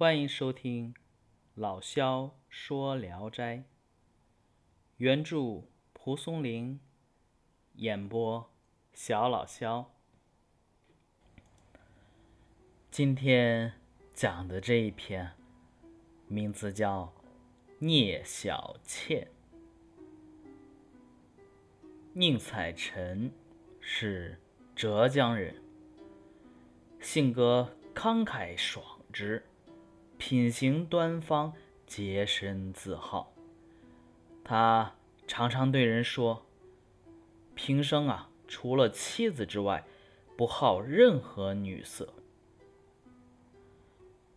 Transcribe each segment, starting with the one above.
欢迎收听老萧说《聊斋》，原著蒲松龄，演播小老萧。今天讲的这一篇，名字叫《聂小倩》。宁采臣是浙江人，性格慷慨爽直，品行端方，洁身自好。他常常对人说：“平生啊，除了妻子之外，不好任何女色。”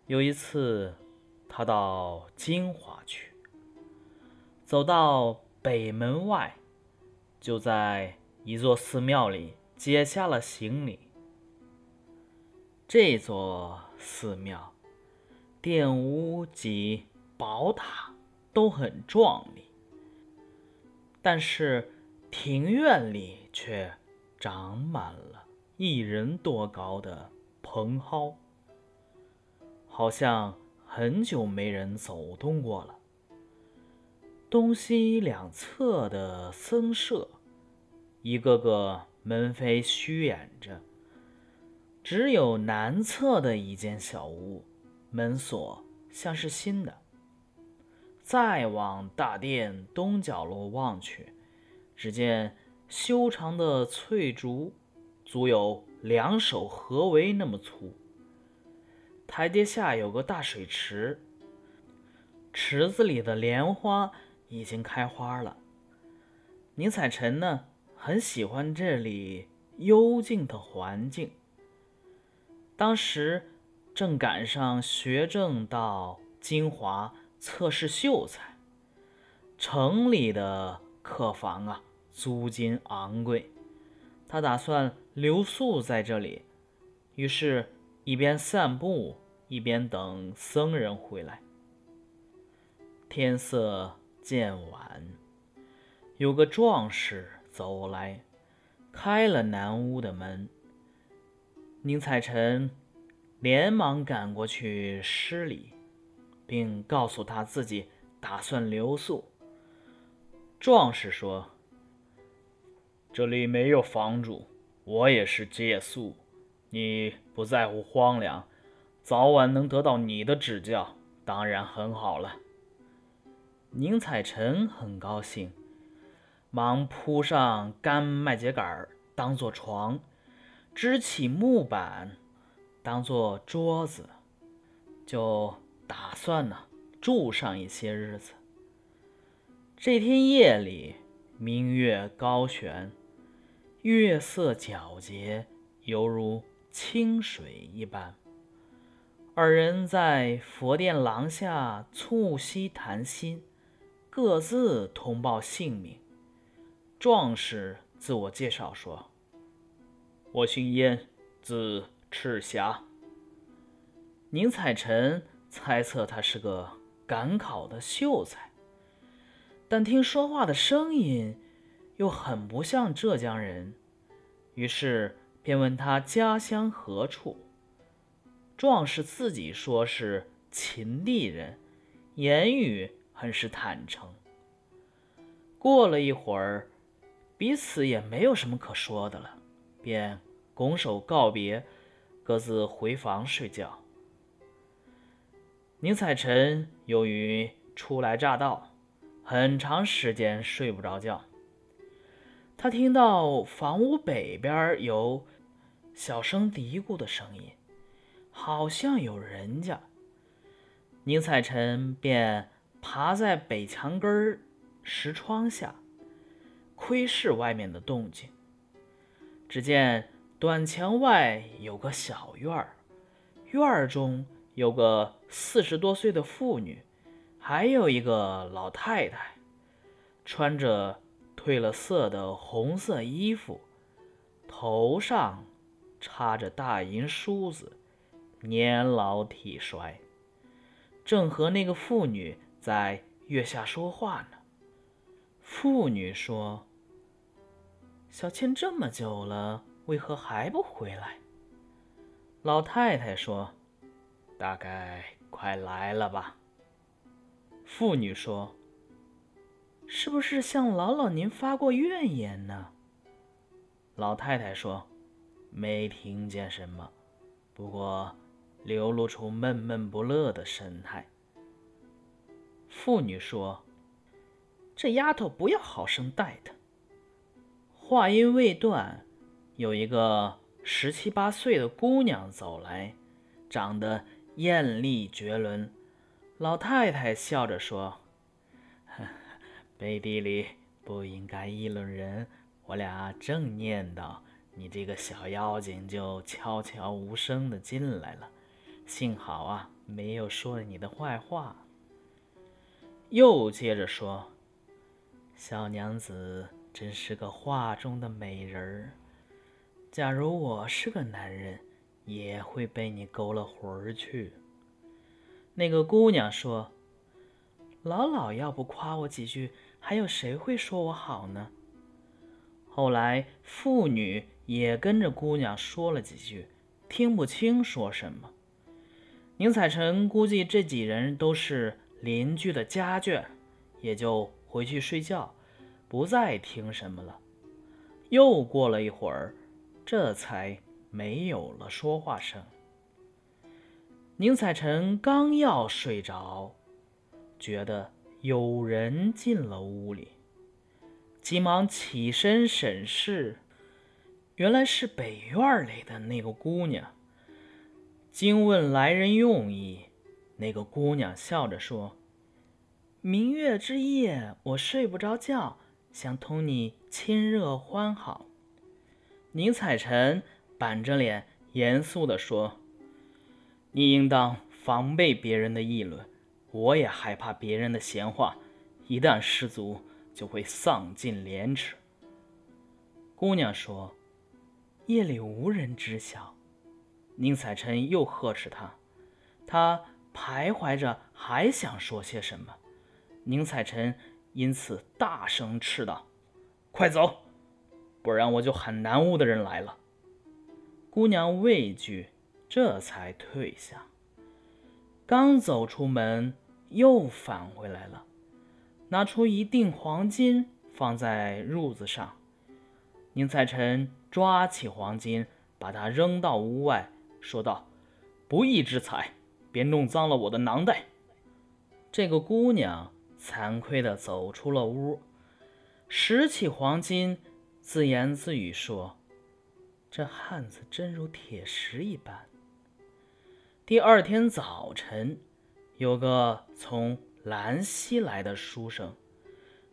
有一次，他到金华去，走到北门外。就在一座寺庙里解下了行李。这座寺庙殿屋及宝塔都很壮丽，但是庭院里却长满了一人多高的蓬蒿，好像很久没人走动过了。东西两侧的僧舍，一个个门扉虚掩着，只有南侧的一间小屋，门锁像是新的。再往大殿东角落望去，只见修长的翠竹，足有两手合围那么粗。台阶下有个大水池，池子里的莲花。已经开花了。宁采臣呢，很喜欢这里幽静的环境。当时正赶上学政到金华测试秀才，城里的客房啊，租金昂贵。他打算留宿在这里，于是，一边散步，一边等僧人回来。天色。渐晚，有个壮士走来，开了南屋的门。宁采臣连忙赶过去施礼，并告诉他自己打算留宿。壮士说：“这里没有房主，我也是借宿。你不在乎荒凉，早晚能得到你的指教，当然很好了。”宁采臣很高兴，忙铺上干麦秸秆当做床，支起木板当做桌子，就打算呢住上一些日子。这天夜里，明月高悬，月色皎洁，犹如清水一般。二人在佛殿廊下促膝谈心。各自通报姓名。壮士自我介绍说：“我姓燕，字赤霞。”宁采臣猜测他是个赶考的秀才，但听说话的声音又很不像浙江人，于是便问他家乡何处。壮士自己说是秦地人，言语。很是坦诚。过了一会儿，彼此也没有什么可说的了，便拱手告别，各自回房睡觉。宁采臣由于初来乍到，很长时间睡不着觉。他听到房屋北边有小声嘀咕的声音，好像有人家。宁采臣便。爬在北墙根儿石窗下，窥视外面的动静。只见短墙外有个小院儿，院儿中有个四十多岁的妇女，还有一个老太太，穿着褪了色的红色衣服，头上插着大银梳子，年老体衰，正和那个妇女。在月下说话呢。妇女说：“小倩这么久了，为何还不回来？”老太太说：“大概快来了吧。”妇女说：“是不是向老老您发过怨言呢？”老太太说：“没听见什么，不过流露出闷闷不乐的神态。”妇女说：“这丫头不要好生待她。”话音未断，有一个十七八岁的姑娘走来，长得艳丽绝伦。老太太笑着说：“ 背地里不应该议论人。”我俩正念叨，你这个小妖精就悄悄无声的进来了。幸好啊，没有说你的坏话。又接着说：“小娘子真是个画中的美人儿。假如我是个男人，也会被你勾了魂儿去。”那个姑娘说：“老老要不夸我几句，还有谁会说我好呢？”后来，妇女也跟着姑娘说了几句，听不清说什么。宁采臣估计这几人都是邻居的家眷，也就回去睡觉，不再听什么了。又过了一会儿，这才没有了说话声。宁采臣刚要睡着，觉得有人进了屋里。急忙起身审视，原来是北院里的那个姑娘。惊问来人用意，那个姑娘笑着说：“明月之夜，我睡不着觉，想同你亲热欢好。”宁采臣板着脸，严肃地说：“你应当防备别人的议论，我也害怕别人的闲话，一旦失足。”就会丧尽廉耻。姑娘说：“夜里无人知晓。”宁采臣又呵斥她，她徘徊着，还想说些什么。宁采臣因此大声斥道：“快走，不然我就喊南屋的人来了。”姑娘畏惧，这才退下。刚走出门，又返回来了。拿出一锭黄金放在褥子上，宁采臣抓起黄金，把它扔到屋外，说道：“不义之财，别弄脏了我的囊袋。”这个姑娘惭愧地走出了屋，拾起黄金，自言自语说：“这汉子真如铁石一般。”第二天早晨，有个从。兰溪来的书生，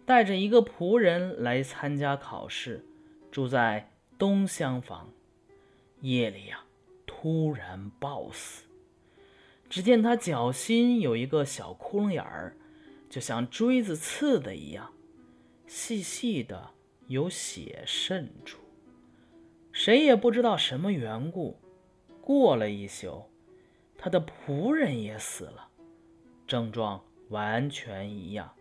带着一个仆人来参加考试，住在东厢房。夜里呀，突然暴死。只见他脚心有一个小窟窿眼儿，就像锥子刺的一样，细细的有血渗出。谁也不知道什么缘故。过了一宿，他的仆人也死了，症状。完全一样。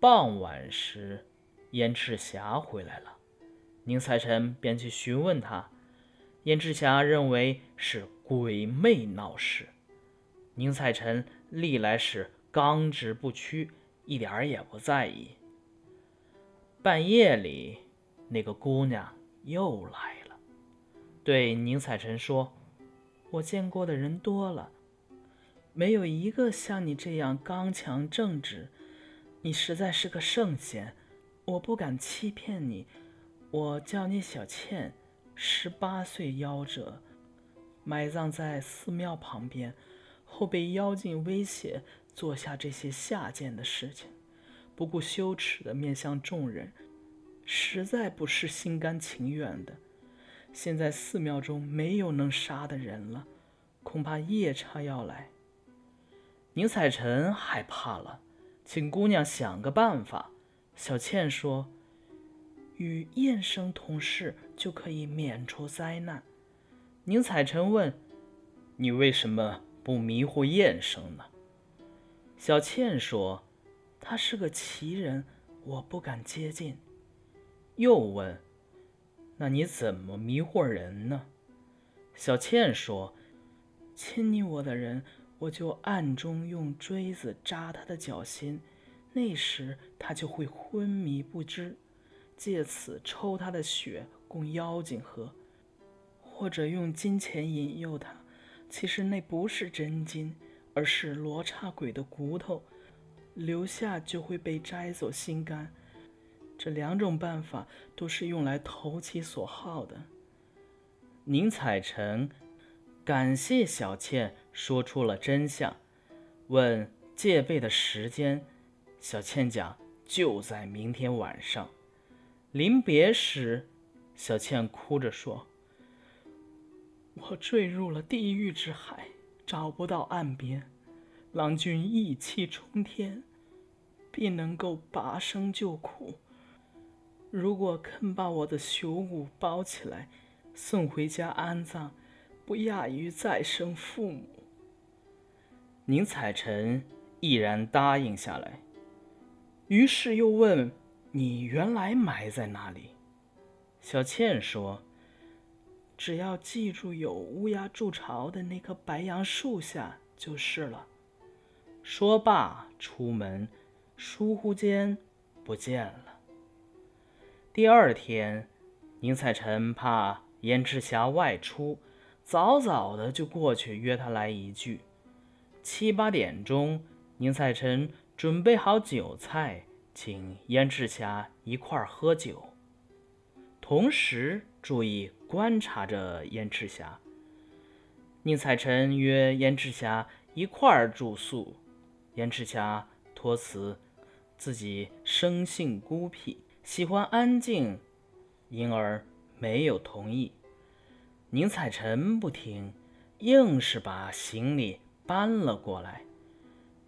傍晚时，燕赤霞回来了，宁采臣便去询问他。燕赤霞认为是鬼魅闹事，宁采臣历来是刚直不屈，一点儿也不在意。半夜里，那个姑娘又来了，对宁采臣说：“我见过的人多了。”没有一个像你这样刚强正直，你实在是个圣贤，我不敢欺骗你。我叫你小倩，十八岁夭折，埋葬在寺庙旁边，后被妖精威胁，做下这些下贱的事情，不顾羞耻的面向众人，实在不是心甘情愿的。现在寺庙中没有能杀的人了，恐怕夜叉要来。宁采臣害怕了，请姑娘想个办法。小倩说：“与燕生同事就可以免除灾难。”宁采臣问：“你为什么不迷惑燕生呢？”小倩说：“他是个奇人，我不敢接近。”又问：“那你怎么迷惑人呢？”小倩说：“亲昵我的人，我就暗中用锥子扎他的脚心，那时他就会昏迷不知，借此抽他的血供妖精喝，或者用金钱引诱他。其实那不是真金，而是罗刹鬼的骨头，留下就会被摘走心肝。这两种办法都是用来投其所好的。宁采臣感谢小倩说出了真相，问戒备的时间。小倩讲就在明天晚上。临别时，小倩哭着说：“我坠入了地狱之海，找不到岸边。郎君义气冲天，必能够拔生救苦。”如果肯把我的朽骨包起来，送回家安葬，不亚于再生父母。宁采臣毅然答应下来，于是又问：“你原来埋在哪里？”小倩说：“只要记住有乌鸦筑巢的那棵白杨树下就是了。”说罢出门，疏忽间不见了。第二天，宁采臣怕燕赤霞外出，早早的就过去约他来一聚。七八点钟，宁采臣准备好酒菜，请燕赤霞一块儿喝酒，同时注意观察着燕赤霞。宁采臣约燕赤霞一块儿住宿，燕赤霞托辞自己生性孤僻。喜欢安静，因而没有同意。宁采臣不听，硬是把行李搬了过来。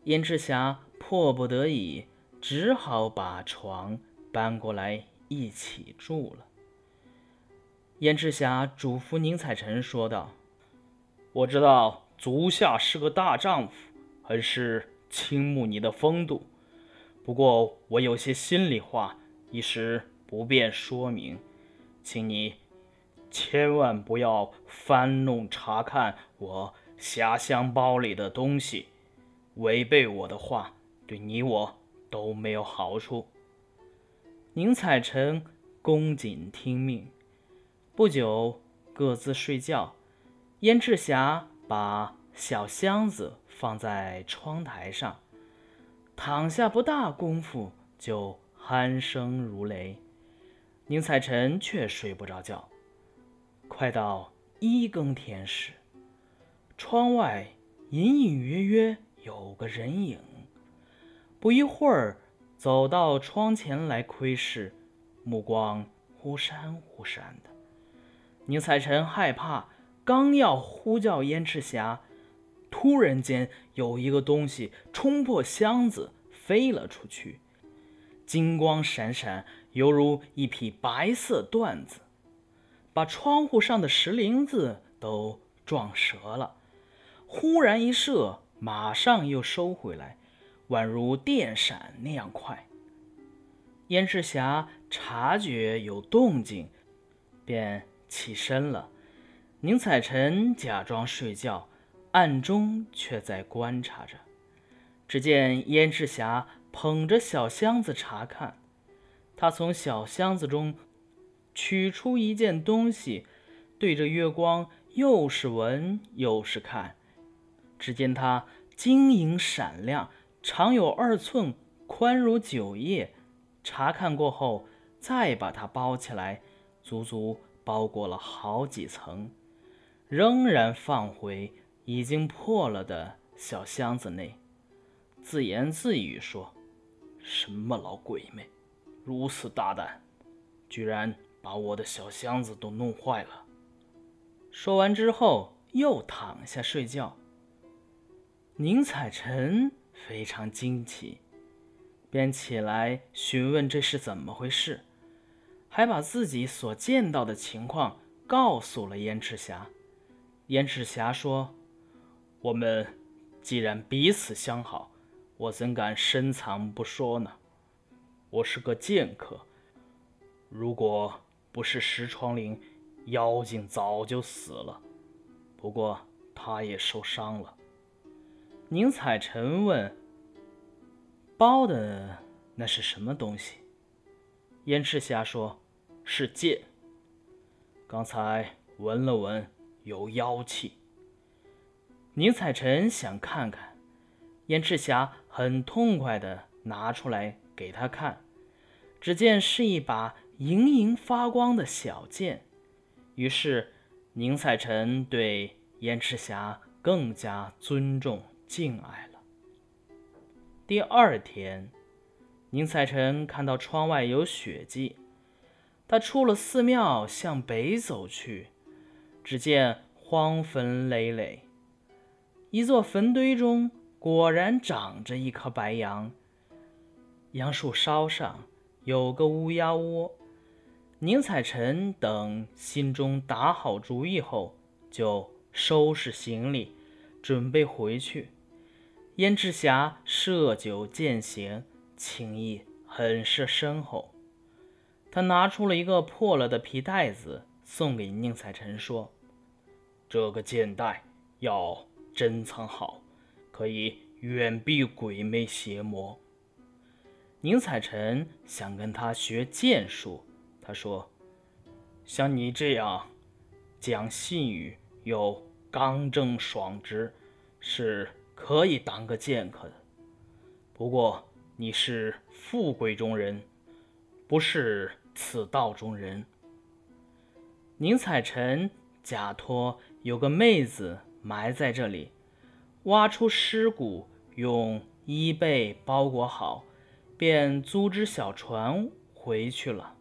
燕赤霞迫不得已，只好把床搬过来一起住了。燕赤霞嘱咐宁采臣说道：“我知道足下是个大丈夫，很是倾慕你的风度，不过我有些心里话。”一时不便说明，请你千万不要翻弄查看我匣箱包里的东西，违背我的话，对你我都没有好处。宁采臣恭谨听命，不久各自睡觉。燕赤霞把小箱子放在窗台上，躺下不大功夫就。鼾声如雷，宁采臣却睡不着觉。快到一更天时，窗外隐隐约约有个人影。不一会儿，走到窗前来窥视，目光忽闪忽闪的。宁采臣害怕，刚要呼叫燕赤霞，突然间有一个东西冲破箱子飞了出去。金光闪闪，犹如一匹白色缎子，把窗户上的石林子都撞折了。忽然一射，马上又收回来，宛如电闪那样快。燕赤霞察觉有动静，便起身了。宁采臣假装睡觉，暗中却在观察着。只见燕赤霞。捧着小箱子查看，他从小箱子中取出一件东西，对着月光又是闻又是看。只见它晶莹闪亮，长有二寸，宽如酒液。查看过后，再把它包起来，足足包裹了好几层，仍然放回已经破了的小箱子内，自言自语说。什么老鬼魅，如此大胆，居然把我的小箱子都弄坏了。说完之后，又躺下睡觉。宁采臣非常惊奇，便起来询问这是怎么回事，还把自己所见到的情况告诉了燕赤霞。燕赤霞说：“我们既然彼此相好。”我怎敢深藏不说呢？我是个剑客，如果不是石窗灵妖精早就死了。不过他也受伤了。宁采臣问：“包的那是什么东西？”燕赤霞说：“是剑。刚才闻了闻，有妖气。”宁采臣想看看，燕赤霞很痛快地拿出来给他看，只见是一把莹莹发光的小剑。于是宁采臣对燕赤霞更加尊重敬爱了。第二天。宁采臣看到窗外有血迹，他出了寺庙，向北走去，只见荒坟累累。一座坟堆中果然长着一棵白杨，杨树梢上有个乌鸦窝。宁采臣等心中打好主意后，就收拾行李，准备回去。燕赤霞设酒饯行。情谊很是深厚，他拿出了一个破了的皮袋子，送给宁采臣，说：“这个箭袋要珍藏好，可以远避鬼魅邪魔。”宁采臣想跟他学剑术，他说：“像你这样讲信语又刚正爽直，是可以当个剑客的。不过。”你是富贵中人，不是此道中人。宁采臣假托有个妹子埋在这里，挖出尸骨，用衣被包裹好，便租只小船回去了。